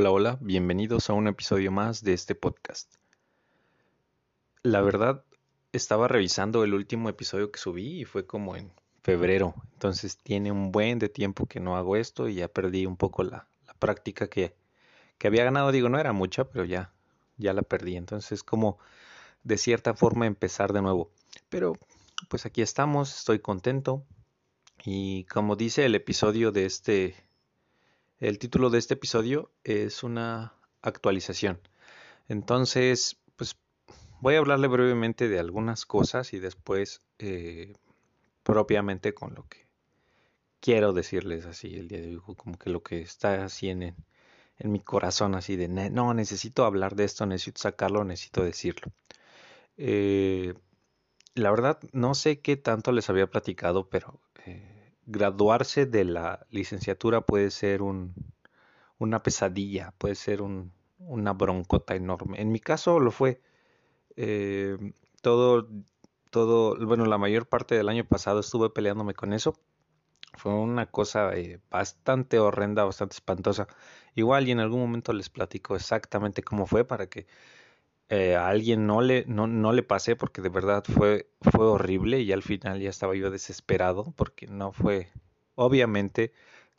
Hola, hola, bienvenidos a un episodio más de este podcast. La verdad, estaba revisando el último episodio que subí y fue como en febrero, entonces tiene un buen de tiempo que no hago esto y ya perdí un poco la, práctica que, que, había ganado, digo, no era mucha, pero ya, ya la perdí, entonces como de cierta forma empezar de nuevo. Pero pues aquí estamos, estoy contento y como dice el episodio de este el título de este episodio es una actualización. Entonces, pues voy a hablarle brevemente de algunas cosas y después eh, propiamente con lo que quiero decirles así el día de hoy, como que lo que está así en, mi corazón, así de, no, necesito hablar de esto, necesito sacarlo, necesito decirlo. Eh, la verdad, no sé qué tanto les había platicado, pero eh, graduarse de la licenciatura puede ser un, una pesadilla, puede ser un, una broncota enorme. En mi caso lo fue. Eh, todo, todo, bueno, la mayor parte del año pasado estuve peleándome con eso. Fue una cosa eh, bastante horrenda, bastante espantosa. Igual y en algún momento les platico exactamente cómo fue para que eh, a alguien no le, no, no le pasé porque de verdad fue, fue horrible y al final ya estaba yo desesperado porque no fue, obviamente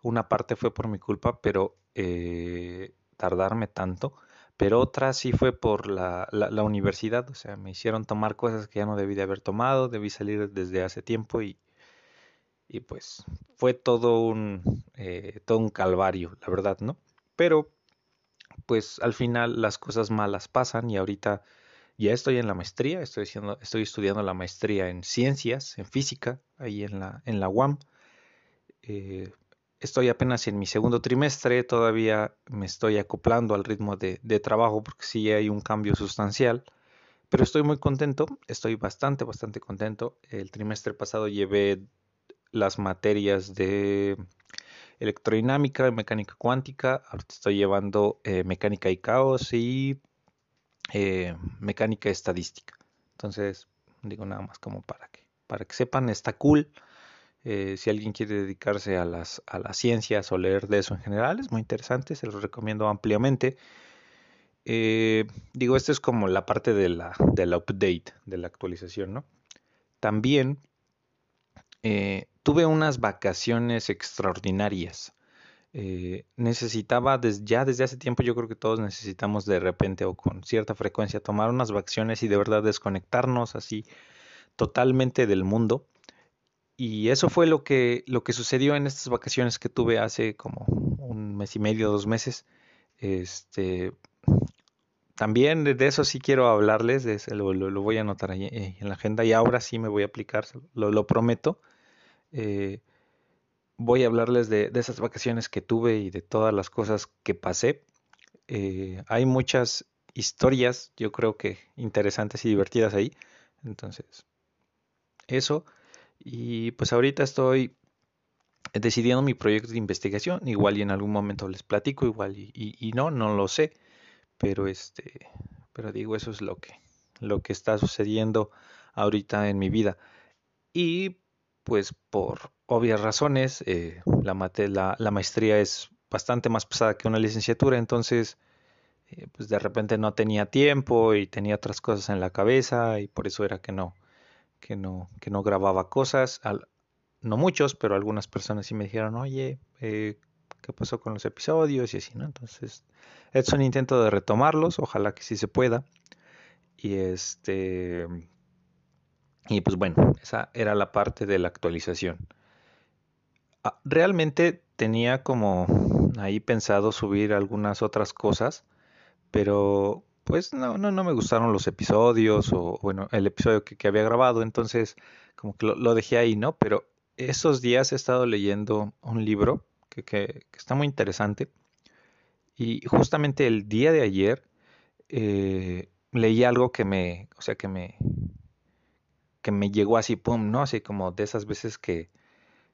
una parte fue por mi culpa, pero eh, tardarme tanto, pero otra sí fue por la, la, universidad, o sea, me hicieron tomar cosas que ya no debí de haber tomado, debí salir desde hace tiempo y, y pues fue todo un, eh, todo un calvario, la verdad, ¿no? Pero pues al final las cosas malas pasan y ahorita ya estoy en la maestría, estoy, estoy estudiando la maestría en ciencias, en física, ahí en la, en la UAM. Eh, estoy apenas en mi segundo trimestre, todavía me estoy acoplando al ritmo de, de, trabajo porque sí hay un cambio sustancial, pero estoy muy contento, estoy bastante, bastante contento. El trimestre pasado llevé las materias de electrodinámica, mecánica cuántica, ahorita estoy llevando eh, mecánica y caos y eh, mecánica estadística. Entonces, digo nada más como para que, para que sepan, está cool. Eh, si alguien quiere dedicarse a las, a ciencias o leer de eso en general, es muy interesante, se los recomiendo ampliamente. digo, esto es como la parte de la, de la update, de la actualización, ¿no? También tuve unas vacaciones extraordinarias. Eh, necesitaba ya desde hace tiempo, yo creo que todos necesitamos de repente o con cierta frecuencia tomar unas vacaciones y de verdad desconectarnos así totalmente del mundo. Y eso fue lo que, lo que sucedió en estas vacaciones que tuve hace como un mes y medio, dos meses. Este, también de eso sí quiero hablarles, lo, voy a anotar ahí eh, en la agenda y ahora sí me voy a aplicar, lo prometo. Eh, voy a hablarles de, esas vacaciones que tuve y de todas las cosas que pasé. Eh, hay muchas historias, yo creo que interesantes y divertidas ahí. Entonces, eso. Y pues ahorita estoy decidiendo mi proyecto de investigación. Igual y en algún momento les platico, igual y, y, no, no lo sé. Pero este, pero digo, eso es lo que, lo que está sucediendo ahorita en mi vida. Y pues por obvias razones, eh, la, la, maestría es bastante más pesada que una licenciatura, entonces eh, pues de repente no tenía tiempo y tenía otras cosas en la cabeza y por eso era que no, que no, que no grababa cosas, no muchos, pero algunas personas sí me dijeron, oye, eh, ¿qué pasó con los episodios? y así, ¿no? Entonces, es un intento de retomarlos, ojalá que sí se pueda. Y este y pues bueno, esa era la parte de la actualización. Ah, realmente tenía como ahí pensado subir algunas otras cosas, pero pues no, no, no me gustaron los episodios o bueno, el episodio que, había grabado, entonces como que lo, dejé ahí, ¿no? Pero esos días he estado leyendo un libro que, que, está muy interesante y justamente el día de ayer eh, leí algo que me, o sea, que me, que me llegó así, pum, ¿no? Así como de esas veces que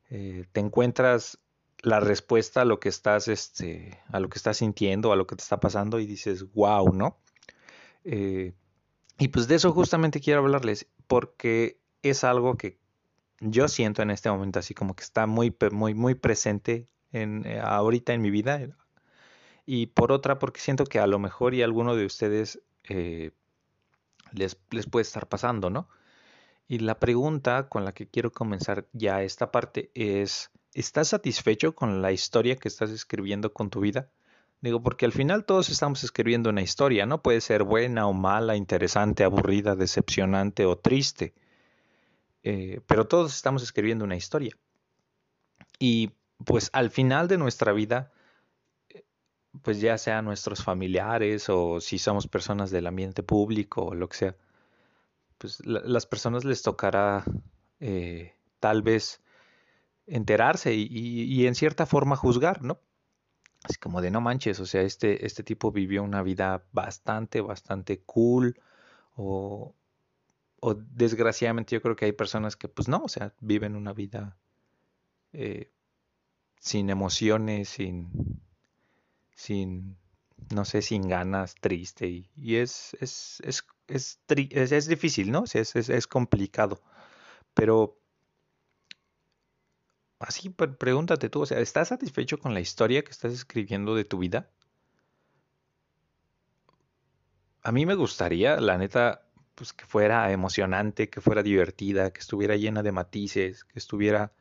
eh, te encuentras la respuesta a lo que estás, este, a lo que estás sintiendo, a lo que te está pasando y dices, wow, ¿no? Eh, y pues de eso justamente quiero hablarles, porque es algo que yo siento en este momento así como que está muy, muy, muy presente en, eh, ahorita en mi vida. y por otra porque siento que a lo mejor y a alguno de ustedes eh, les, les puede estar pasando, ¿no? Y la pregunta con la que quiero comenzar ya esta parte es, ¿estás satisfecho con la historia que estás escribiendo con tu vida? Digo, porque al final todos estamos escribiendo una historia, ¿no? Puede ser buena o mala, interesante, aburrida, decepcionante o triste. Eh, pero todos estamos escribiendo una historia. Y pues al final de nuestra vida, eh, pues ya sea nuestros familiares o si somos personas del ambiente público o lo que sea, pues las personas les tocará eh, tal vez enterarse y, en cierta forma juzgar, ¿no? Así como de no manches, o sea, este, este tipo vivió una vida bastante, bastante cool. O, o desgraciadamente yo creo que hay personas que pues no, o sea, viven una vida eh, sin emociones, sin, sin, no sé, sin ganas, triste. Y, y es, es, es, es, es, difícil, ¿no? Sea, es, es complicado. Pero así pregúntate tú, o sea, ¿estás satisfecho con la historia que estás escribiendo de tu vida? A mí me gustaría, la neta, pues que fuera emocionante, que fuera divertida, que estuviera llena de matices, que estuviera...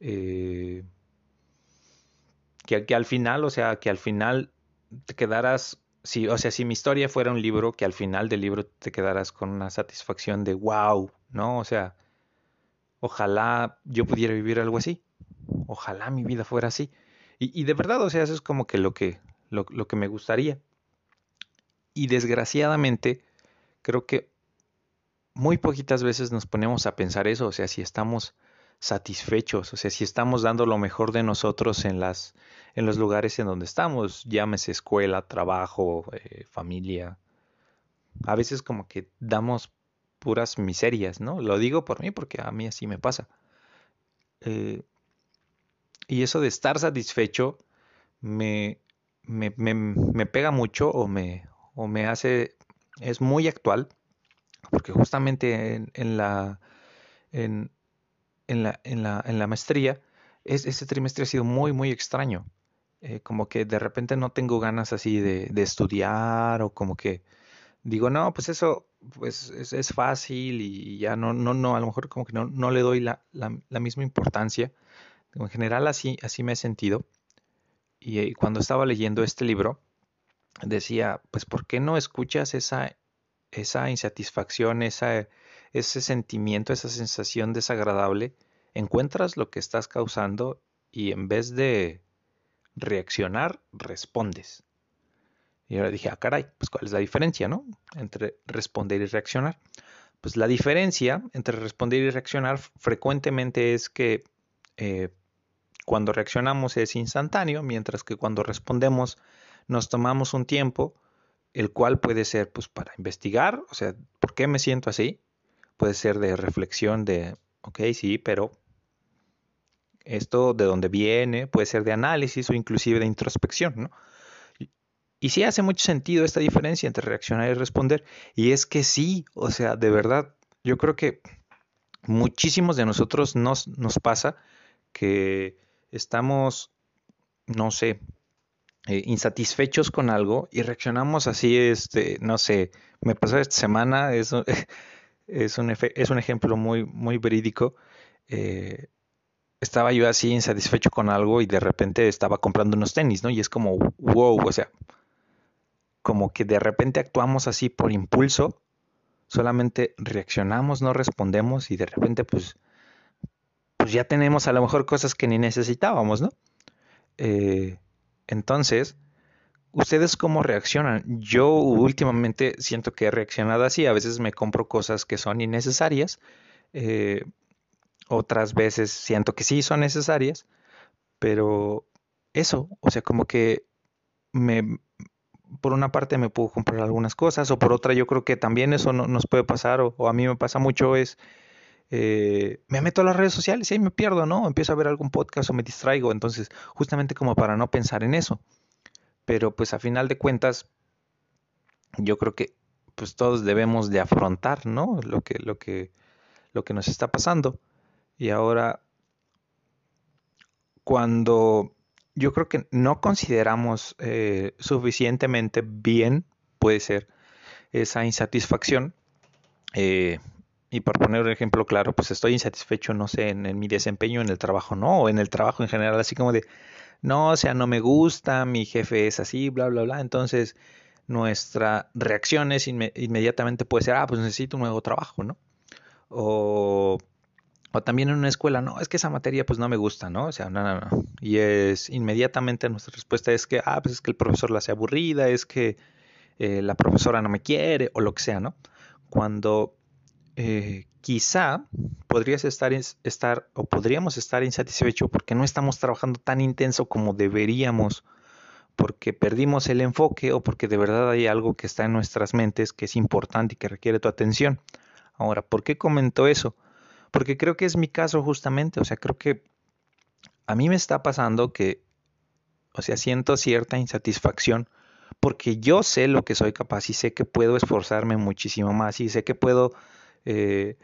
Eh, que, que, al final, o sea, que al final te quedaras, si, o sea, si mi historia fuera un libro, que al final del libro te quedaras con una satisfacción de wow, ¿no? O sea, Ojalá yo pudiera vivir algo así. Ojalá mi vida fuera así. Y, de verdad, o sea, eso es como que lo que, lo, lo que me gustaría. Y desgraciadamente, creo que muy poquitas veces nos ponemos a pensar eso, o sea, si estamos satisfechos, o sea, si estamos dando lo mejor de nosotros en las en los lugares en donde estamos, llámese escuela, trabajo, eh, familia. A veces como que damos puras miserias, ¿no? Lo digo por mí porque a mí así me pasa. Eh, y eso de estar satisfecho me, me, me, pega mucho o me, o me hace, es muy actual, porque justamente en, la, en, la, en, la, en la maestría, es, ese trimestre ha sido muy, muy extraño. Eh, como que de repente no tengo ganas así de, de estudiar o como que digo, no, pues eso pues es, fácil y ya no, no, no, a lo mejor como que no, no le doy la, la, misma importancia. En general así, así me he sentido. Y, y, cuando estaba leyendo este libro, decía, pues ¿por qué no escuchas esa, esa insatisfacción, esa, ese sentimiento, esa sensación desagradable? Encuentras lo que estás causando y en vez de reaccionar, respondes. Y ahora dije, ah, caray, pues cuál es la diferencia, ¿no? Entre responder y reaccionar. Pues la diferencia entre responder y reaccionar frecuentemente es que eh, cuando reaccionamos es instantáneo, mientras que cuando respondemos nos tomamos un tiempo, el cual puede ser pues para investigar, o sea, ¿por qué me siento así? Puede ser de reflexión de, ok, sí, pero esto de dónde viene, puede ser de análisis o inclusive de introspección, ¿no? Y sí hace mucho sentido esta diferencia entre reaccionar y responder. Y es que sí, o sea, de verdad, yo creo que muchísimos de nosotros nos, nos pasa que estamos, no sé, eh, insatisfechos con algo y reaccionamos así, este, no sé, me pasó esta semana, es, es, un, es un ejemplo muy, muy verídico. Eh, estaba yo así insatisfecho con algo y de repente estaba comprando unos tenis, ¿no? Y es como, wow, o sea, como que de repente actuamos así por impulso, solamente reaccionamos, no respondemos y de repente pues, pues ya tenemos a lo mejor cosas que ni necesitábamos, ¿no? Eh, entonces, ¿ustedes cómo reaccionan? Yo últimamente siento que he reaccionado así, a veces me compro cosas que son innecesarias, eh, otras veces siento que sí son necesarias, pero eso, o sea, como que me, por una parte me puedo comprar algunas cosas o por otra yo creo que también eso no, nos puede pasar o, a mí me pasa mucho es eh, me meto a las redes sociales y me pierdo, ¿no? Empiezo a ver algún podcast o me distraigo, entonces justamente como para no pensar en eso. Pero pues a final de cuentas yo creo que pues todos debemos de afrontar, ¿no? Lo que, lo que, lo que nos está pasando. Y ahora, cuando yo creo que no consideramos eh, suficientemente bien, puede ser, esa insatisfacción. Eh, y por poner un ejemplo claro, pues estoy insatisfecho, no sé, en, mi desempeño en el trabajo, no, o en el trabajo en general, así como de, no, o sea, no me gusta, mi jefe es así, bla, bla, bla. Entonces, nuestra reacción es inmediatamente puede ser, ah, pues necesito un nuevo trabajo, ¿no? O o también en una escuela, no, es que esa materia pues no me gusta, ¿no? O sea, no, no, no. Y es inmediatamente nuestra respuesta es que, ah, pues es que el profesor la hace aburrida, es que eh, la profesora no me quiere o lo que sea, ¿no? Cuando eh, quizá podrías estar, estar o podríamos estar insatisfechos porque no estamos trabajando tan intenso como deberíamos, porque perdimos el enfoque o porque de verdad hay algo que está en nuestras mentes que es importante y que requiere tu atención. Ahora, ¿por qué comento eso? Porque creo que es mi caso justamente, o sea, creo que a mí me está pasando que, o sea, siento cierta insatisfacción porque yo sé lo que soy capaz y sé que puedo esforzarme muchísimo más y sé que puedo eh,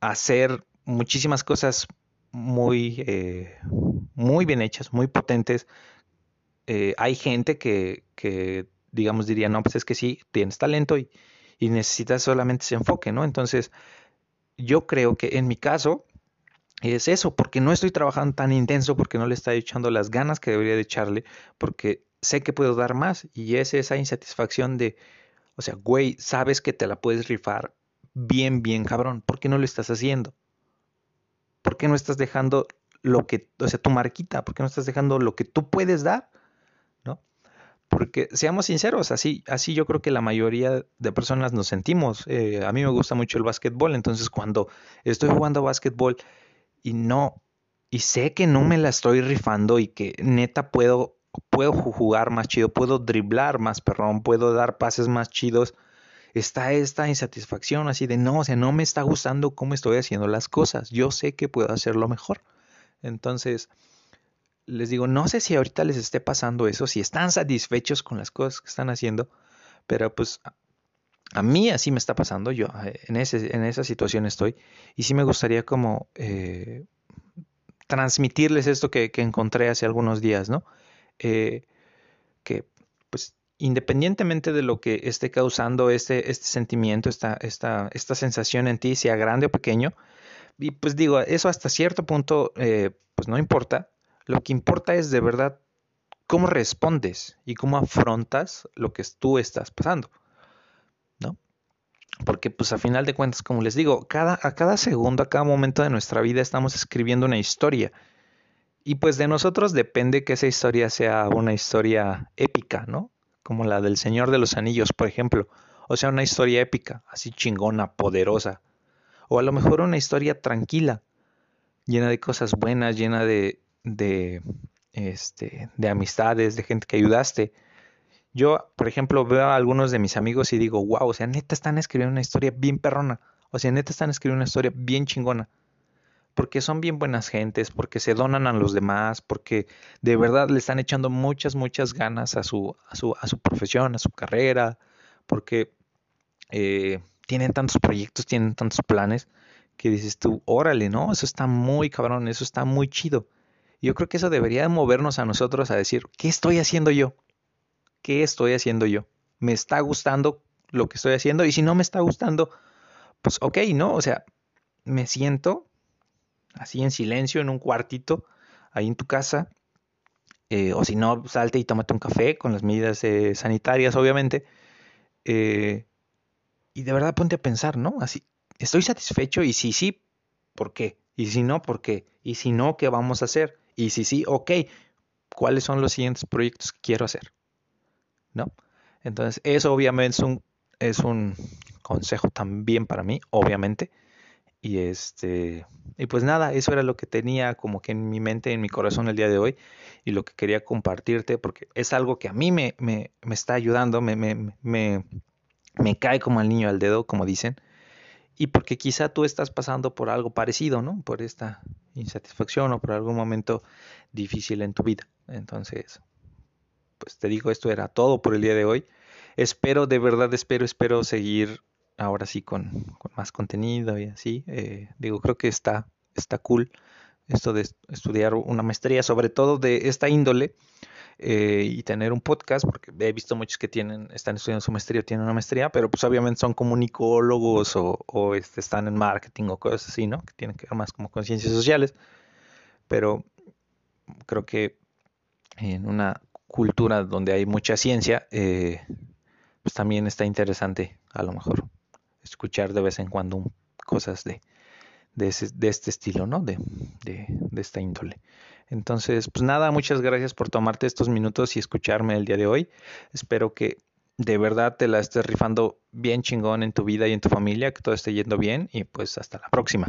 hacer muchísimas cosas muy, eh, muy bien hechas, muy potentes. Eh, hay gente que, que, digamos, diría, no, pues es que sí, tienes talento y, y necesitas solamente ese enfoque, ¿no? Entonces, yo creo que en mi caso es eso, porque no estoy trabajando tan intenso, porque no le estoy echando las ganas que debería de echarle, porque sé que puedo dar más y es esa insatisfacción de, o sea, güey, sabes que te la puedes rifar bien, bien cabrón, ¿por qué no lo estás haciendo? ¿Por qué no estás dejando lo que, o sea, tu marquita, por qué no estás dejando lo que tú puedes dar? Porque seamos sinceros, así, así yo creo que la mayoría de personas nos sentimos. Eh, a mí me gusta mucho el básquetbol, entonces cuando estoy jugando básquetbol y no, y sé que no me la estoy rifando y que neta puedo, puedo jugar más chido, puedo driblar más perrón, puedo dar pases más chidos, está esta insatisfacción así de no, o sea, no me está gustando cómo estoy haciendo las cosas. Yo sé que puedo hacerlo mejor. Entonces, les digo, no sé si ahorita les esté pasando eso, si están satisfechos con las cosas que están haciendo, pero pues a mí así me está pasando, yo eh, en, ese, en esa situación estoy, y sí me gustaría como eh, transmitirles esto que, encontré hace algunos días, ¿no? Eh, que pues independientemente de lo que esté causando este, este sentimiento, esta, sensación en ti, sea grande o pequeño, y pues digo, eso hasta cierto punto, pues no importa, lo que importa es de verdad cómo respondes y cómo afrontas lo que tú estás pasando. ¿No? Porque pues a final de cuentas, como les digo, a cada segundo, a cada momento de nuestra vida estamos escribiendo una historia. Y pues de nosotros depende que esa historia sea una historia épica, ¿no? Como la del Señor de los Anillos, por ejemplo. O sea, una historia épica, así chingona, poderosa. O a lo mejor una historia tranquila, llena de cosas buenas, llena de, de, este, de amistades, de gente que ayudaste. Yo, por ejemplo, veo a algunos de mis amigos y digo, wow, o sea, neta están escribiendo una historia bien perrona. O sea, neta están escribiendo una historia bien chingona. Porque son bien buenas gentes, porque se donan a los demás, porque de verdad le están echando muchas, muchas ganas a su, a su, a su profesión, a su carrera, porque eh, tienen tantos proyectos, tienen tantos planes, que dices tú, órale, ¿no? Eso está muy cabrón, eso está muy chido. Yo creo que eso debería movernos a nosotros a decir, ¿qué estoy haciendo yo? ¿Qué estoy haciendo yo? ¿Me está gustando lo que estoy haciendo? Y si no me está gustando, pues ok, ¿no? O sea, me siento así en silencio en un cuartito, ahí en tu casa, eh, o si no, salte y tómate un café con las medidas eh, sanitarias, obviamente. Eh, y de verdad ponte a pensar, ¿no? Así, ¿estoy satisfecho? Y si sí, ¿por qué? Y si no, ¿por qué? Y si no, ¿qué vamos a hacer? Y si sí, ok, ¿cuáles son los siguientes proyectos que quiero hacer? ¿No? Entonces, eso obviamente es un, es un consejo también para mí, obviamente. Y este, y pues nada, eso era lo que tenía como que en mi mente, en mi corazón el día de hoy, y lo que quería compartirte, porque es algo que a mí me, me, me está ayudando, me, me, me, me cae como al niño al dedo, como dicen y porque quizá tú estás pasando por algo parecido, ¿no? Por esta insatisfacción o por algún momento difícil en tu vida. Entonces, pues te digo, esto era todo por el día de hoy. Espero, de verdad, espero, espero seguir ahora sí con, más contenido y así. Eh, digo, creo que está, está cool. esto de estudiar una maestría, sobre todo de esta índole, eh, y tener un podcast, porque he visto muchos que tienen, están estudiando su maestría o tienen una maestría, pero pues obviamente son comunicólogos o, este, están en marketing o cosas así, ¿no? Que tienen que ver más como con ciencias sociales. Pero creo que en una cultura donde hay mucha ciencia, eh, pues también está interesante a lo mejor escuchar de vez en cuando cosas de, de, este estilo, ¿no? De, de, de, esta índole. Entonces, pues nada, muchas gracias por tomarte estos minutos y escucharme el día de hoy. Espero que de verdad te la estés rifando bien chingón en tu vida y en tu familia, que todo esté yendo bien y pues hasta la próxima.